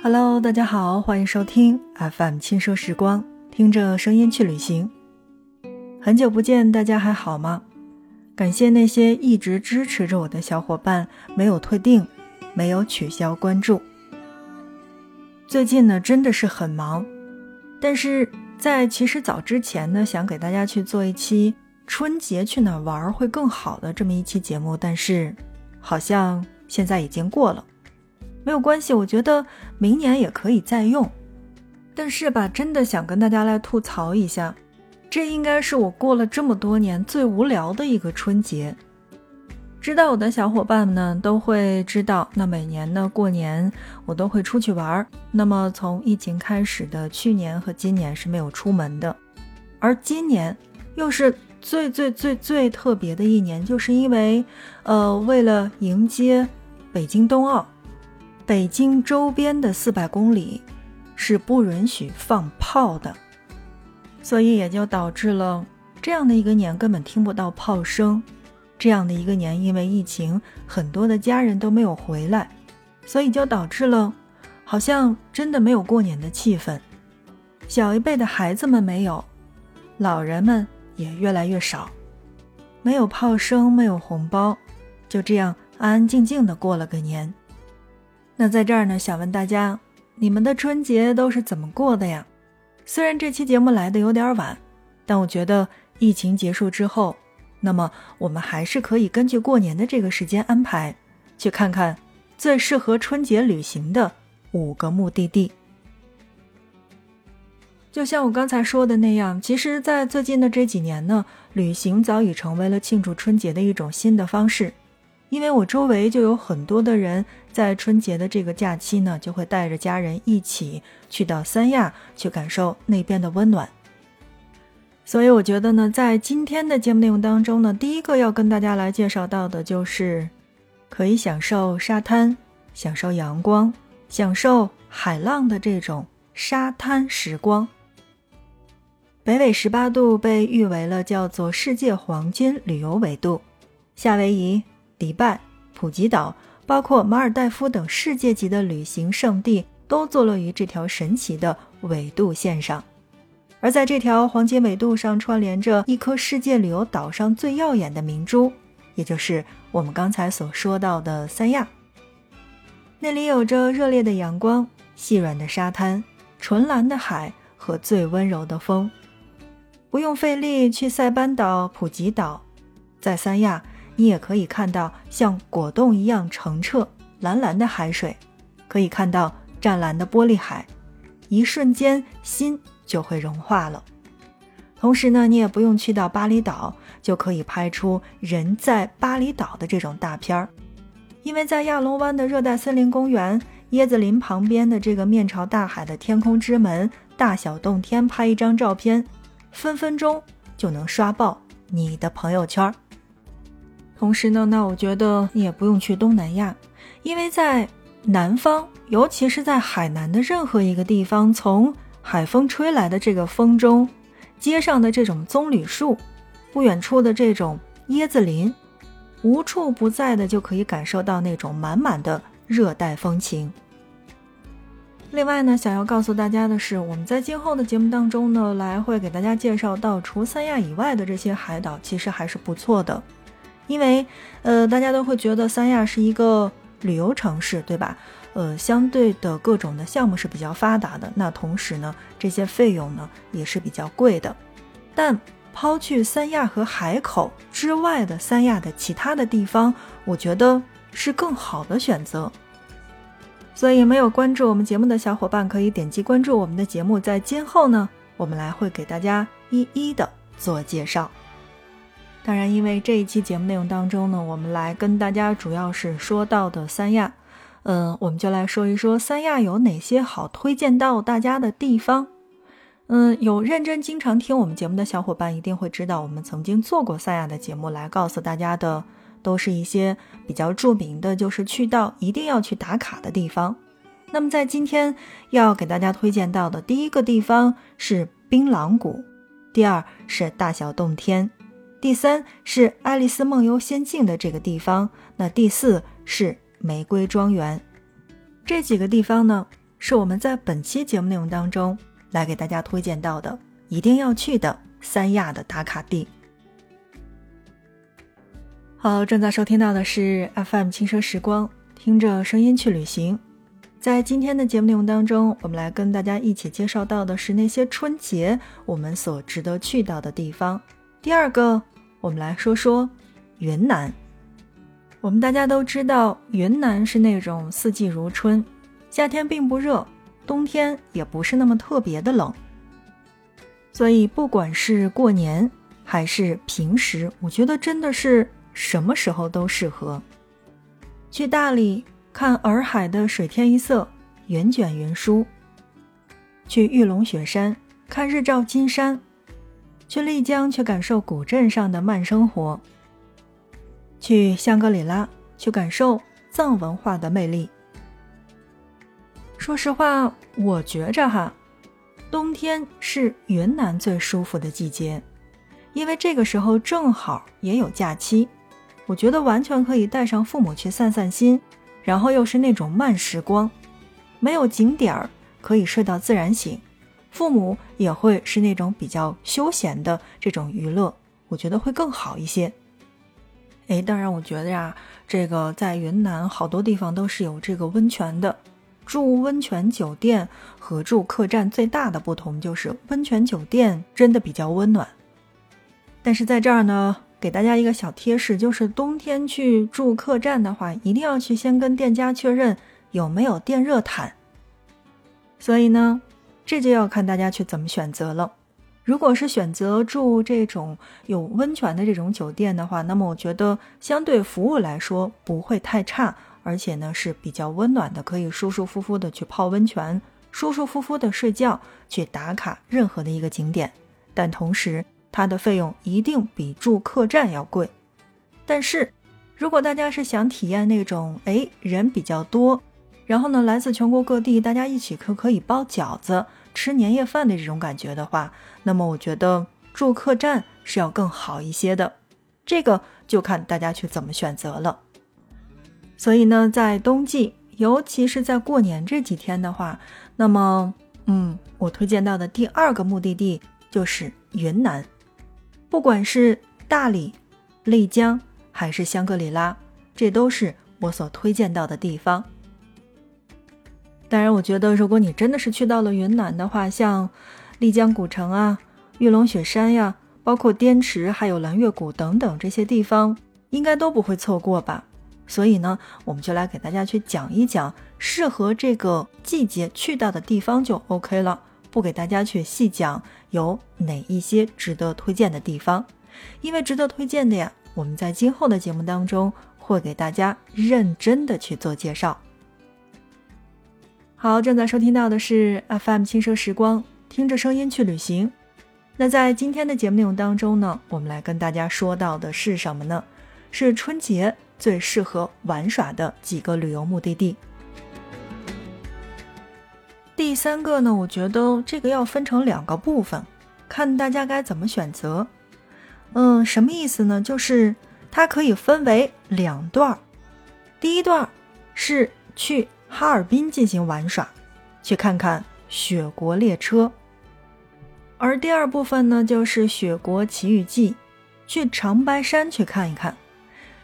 Hello，大家好，欢迎收听 FM 轻奢时光，听着声音去旅行。很久不见，大家还好吗？感谢那些一直支持着我的小伙伴，没有退订，没有取消关注。最近呢，真的是很忙，但是在其实早之前呢，想给大家去做一期春节去哪玩会更好的这么一期节目，但是好像现在已经过了。没有关系，我觉得明年也可以再用。但是吧，真的想跟大家来吐槽一下，这应该是我过了这么多年最无聊的一个春节。知道我的小伙伴们呢，都会知道，那每年呢过年我都会出去玩。那么从疫情开始的去年和今年是没有出门的，而今年又是最最最最特别的一年，就是因为，呃，为了迎接北京冬奥。北京周边的四百公里是不允许放炮的，所以也就导致了这样的一个年根本听不到炮声。这样的一个年，因为疫情，很多的家人都没有回来，所以就导致了好像真的没有过年的气氛。小一辈的孩子们没有，老人们也越来越少，没有炮声，没有红包，就这样安安静静的过了个年。那在这儿呢，想问大家，你们的春节都是怎么过的呀？虽然这期节目来的有点晚，但我觉得疫情结束之后，那么我们还是可以根据过年的这个时间安排，去看看最适合春节旅行的五个目的地。就像我刚才说的那样，其实，在最近的这几年呢，旅行早已成为了庆祝春节的一种新的方式。因为我周围就有很多的人在春节的这个假期呢，就会带着家人一起去到三亚去感受那边的温暖。所以我觉得呢，在今天的节目内容当中呢，第一个要跟大家来介绍到的就是可以享受沙滩、享受阳光、享受海浪的这种沙滩时光。北纬十八度被誉为了叫做世界黄金旅游纬度，夏威夷。迪拜、普吉岛，包括马尔代夫等世界级的旅行胜地，都坐落于这条神奇的纬度线上。而在这条黄金纬度上，串联着一颗世界旅游岛上最耀眼的明珠，也就是我们刚才所说到的三亚。那里有着热烈的阳光、细软的沙滩、纯蓝的海和最温柔的风。不用费力去塞班岛、普吉岛，在三亚。你也可以看到像果冻一样澄澈蓝蓝的海水，可以看到湛蓝的玻璃海，一瞬间心就会融化了。同时呢，你也不用去到巴厘岛，就可以拍出人在巴厘岛的这种大片儿，因为在亚龙湾的热带森林公园、椰子林旁边的这个面朝大海的天空之门大小洞天拍一张照片，分分钟就能刷爆你的朋友圈儿。同时呢，那我觉得你也不用去东南亚，因为在南方，尤其是在海南的任何一个地方，从海风吹来的这个风中，街上的这种棕榈树，不远处的这种椰子林，无处不在的就可以感受到那种满满的热带风情。另外呢，想要告诉大家的是，我们在今后的节目当中呢，来会给大家介绍到除三亚以外的这些海岛，其实还是不错的。因为，呃，大家都会觉得三亚是一个旅游城市，对吧？呃，相对的各种的项目是比较发达的。那同时呢，这些费用呢也是比较贵的。但抛去三亚和海口之外的三亚的其他的地方，我觉得是更好的选择。所以，没有关注我们节目的小伙伴可以点击关注我们的节目，在今后呢，我们来会给大家一一的做介绍。当然，因为这一期节目内容当中呢，我们来跟大家主要是说到的三亚，嗯，我们就来说一说三亚有哪些好推荐到大家的地方。嗯，有认真经常听我们节目的小伙伴一定会知道，我们曾经做过三亚的节目，来告诉大家的都是一些比较著名的，就是去到一定要去打卡的地方。那么在今天要给大家推荐到的第一个地方是槟榔谷，第二是大小洞天。第三是爱丽丝梦游仙境的这个地方，那第四是玫瑰庄园。这几个地方呢，是我们在本期节目内容当中来给大家推荐到的一定要去的三亚的打卡地。好，正在收听到的是 FM 轻奢时光，听着声音去旅行。在今天的节目内容当中，我们来跟大家一起介绍到的是那些春节我们所值得去到的地方。第二个，我们来说说云南。我们大家都知道，云南是那种四季如春，夏天并不热，冬天也不是那么特别的冷。所以，不管是过年还是平时，我觉得真的是什么时候都适合去大理。看洱海的水天一色，云卷云舒；去玉龙雪山看日照金山；去丽江去感受古镇上的慢生活；去香格里拉去感受藏文化的魅力。说实话，我觉着哈，冬天是云南最舒服的季节，因为这个时候正好也有假期，我觉得完全可以带上父母去散散心。然后又是那种慢时光，没有景点儿可以睡到自然醒，父母也会是那种比较休闲的这种娱乐，我觉得会更好一些。哎，当然我觉得呀，这个在云南好多地方都是有这个温泉的，住温泉酒店和住客栈最大的不同就是温泉酒店真的比较温暖，但是在这儿呢。给大家一个小贴士，就是冬天去住客栈的话，一定要去先跟店家确认有没有电热毯。所以呢，这就要看大家去怎么选择了。如果是选择住这种有温泉的这种酒店的话，那么我觉得相对服务来说不会太差，而且呢是比较温暖的，可以舒舒服服的去泡温泉，舒舒服服的睡觉，去打卡任何的一个景点。但同时，它的费用一定比住客栈要贵，但是如果大家是想体验那种哎人比较多，然后呢来自全国各地大家一起可可以包饺子吃年夜饭的这种感觉的话，那么我觉得住客栈是要更好一些的，这个就看大家去怎么选择了。所以呢，在冬季，尤其是在过年这几天的话，那么嗯，我推荐到的第二个目的地就是云南。不管是大理、丽江还是香格里拉，这都是我所推荐到的地方。当然，我觉得如果你真的是去到了云南的话，像丽江古城啊、玉龙雪山呀，包括滇池还有蓝月谷等等这些地方，应该都不会错过吧。所以呢，我们就来给大家去讲一讲适合这个季节去到的地方就 OK 了。不给大家去细讲有哪一些值得推荐的地方，因为值得推荐的呀，我们在今后的节目当中会给大家认真的去做介绍。好，正在收听到的是 FM 轻奢时光，听着声音去旅行。那在今天的节目内容当中呢，我们来跟大家说到的是什么呢？是春节最适合玩耍的几个旅游目的地。第三个呢，我觉得这个要分成两个部分，看大家该怎么选择。嗯，什么意思呢？就是它可以分为两段儿。第一段是去哈尔滨进行玩耍，去看看雪国列车；而第二部分呢，就是雪国奇遇记，去长白山去看一看。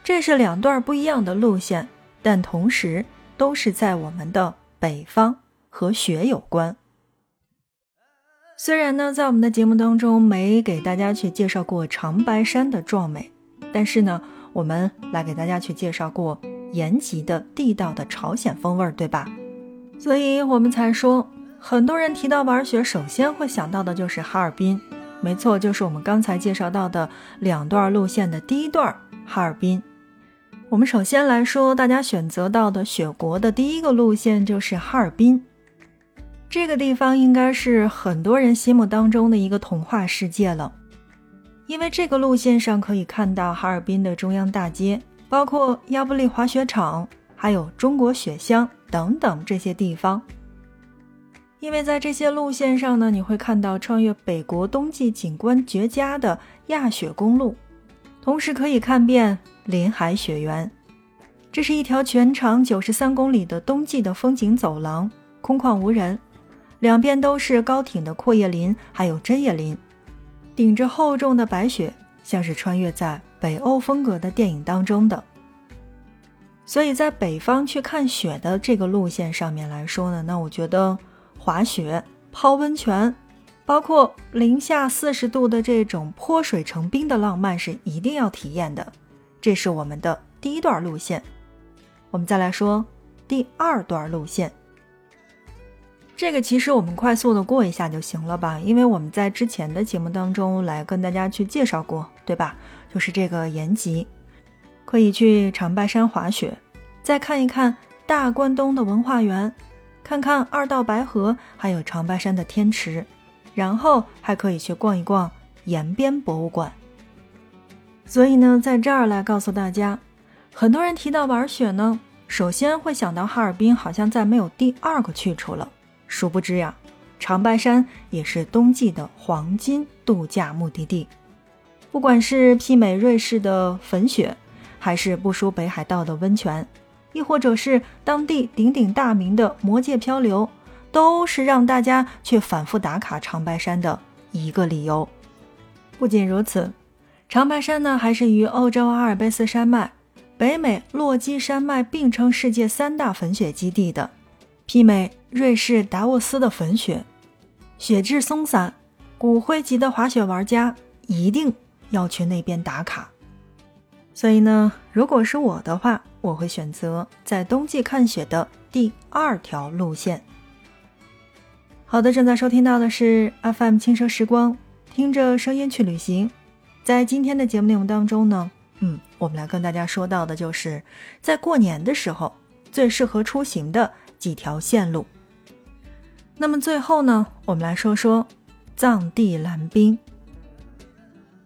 这是两段不一样的路线，但同时都是在我们的北方。和雪有关。虽然呢，在我们的节目当中没给大家去介绍过长白山的壮美，但是呢，我们来给大家去介绍过延吉的地道的朝鲜风味儿，对吧？所以我们才说，很多人提到玩雪，首先会想到的就是哈尔滨。没错，就是我们刚才介绍到的两段路线的第一段哈尔滨。我们首先来说，大家选择到的雪国的第一个路线就是哈尔滨。这个地方应该是很多人心目当中的一个童话世界了，因为这个路线上可以看到哈尔滨的中央大街，包括亚布力滑雪场，还有中国雪乡等等这些地方。因为在这些路线上呢，你会看到穿越北国冬季景观绝佳的亚雪公路，同时可以看遍林海雪原。这是一条全长九十三公里的冬季的风景走廊。空旷无人，两边都是高挺的阔叶林，还有针叶林，顶着厚重的白雪，像是穿越在北欧风格的电影当中的。所以在北方去看雪的这个路线上面来说呢，那我觉得滑雪、泡温泉，包括零下四十度的这种泼水成冰的浪漫是一定要体验的。这是我们的第一段路线。我们再来说第二段路线。这个其实我们快速的过一下就行了吧，因为我们在之前的节目当中来跟大家去介绍过，对吧？就是这个延吉。可以去长白山滑雪，再看一看大关东的文化园，看看二道白河，还有长白山的天池，然后还可以去逛一逛延边博物馆。所以呢，在这儿来告诉大家，很多人提到玩雪呢，首先会想到哈尔滨，好像再没有第二个去处了。殊不知呀，长白山也是冬季的黄金度假目的地，不管是媲美瑞士的粉雪。还是不输北海道的温泉，亦或者是当地鼎鼎大名的魔界漂流，都是让大家去反复打卡长白山的一个理由。不仅如此，长白山呢还是与欧洲阿尔卑斯山脉、北美落基山脉并称世界三大粉雪基地的，媲美瑞士达沃斯的粉雪，雪质松散，骨灰级的滑雪玩家一定要去那边打卡。所以呢，如果是我的话，我会选择在冬季看雪的第二条路线。好的，正在收听到的是 FM 轻奢时光，听着声音去旅行。在今天的节目内容当中呢，嗯，我们来跟大家说到的就是在过年的时候最适合出行的几条线路。那么最后呢，我们来说说藏地蓝冰。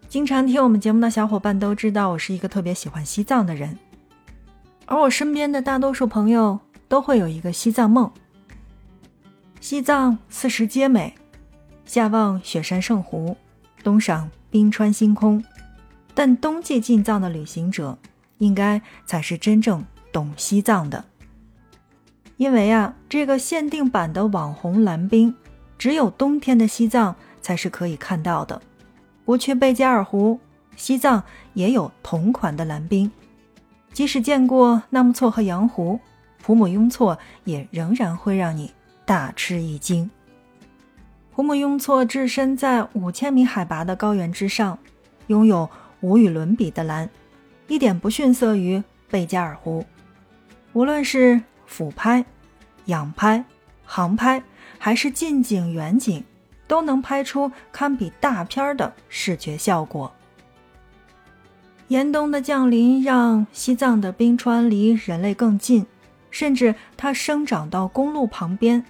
经常听我们节目的小伙伴都知道，我是一个特别喜欢西藏的人，而我身边的大多数朋友都会有一个西藏梦。西藏四时皆美，夏望雪山圣湖，冬赏冰川星空，但冬季进藏的旅行者，应该才是真正懂西藏的，因为啊，这个限定版的网红蓝冰，只有冬天的西藏才是可以看到的。不去贝加尔湖，西藏也有同款的蓝冰。即使见过纳木错和羊湖，普姆雍错也仍然会让你大吃一惊。普姆雍错置身在五千米海拔的高原之上，拥有无与伦比的蓝，一点不逊色于贝加尔湖。无论是俯拍、仰拍、航拍，还是近景、远景。都能拍出堪比大片的视觉效果。严冬的降临让西藏的冰川离人类更近，甚至它生长到公路旁边，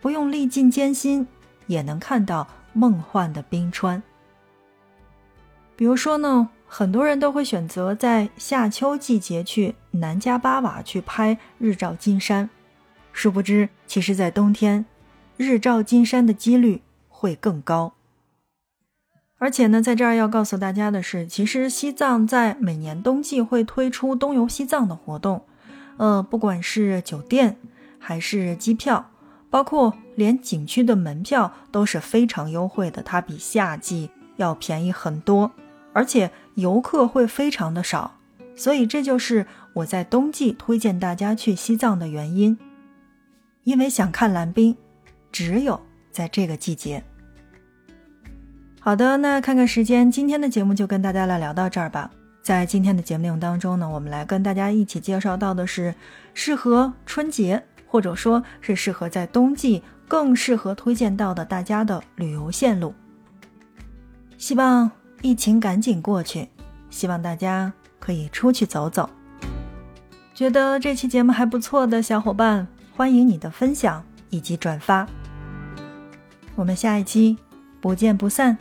不用历尽艰辛也能看到梦幻的冰川。比如说呢，很多人都会选择在夏秋季节去南迦巴瓦去拍日照金山，殊不知，其实，在冬天，日照金山的几率。会更高，而且呢，在这儿要告诉大家的是，其实西藏在每年冬季会推出冬游西藏的活动，呃，不管是酒店还是机票，包括连景区的门票都是非常优惠的，它比夏季要便宜很多，而且游客会非常的少，所以这就是我在冬季推荐大家去西藏的原因，因为想看蓝冰，只有在这个季节。好的，那看看时间，今天的节目就跟大家来聊到这儿吧。在今天的节目内容当中呢，我们来跟大家一起介绍到的是适合春节，或者说是适合在冬季更适合推荐到的大家的旅游线路。希望疫情赶紧过去，希望大家可以出去走走。觉得这期节目还不错的小伙伴，欢迎你的分享以及转发。我们下一期不见不散。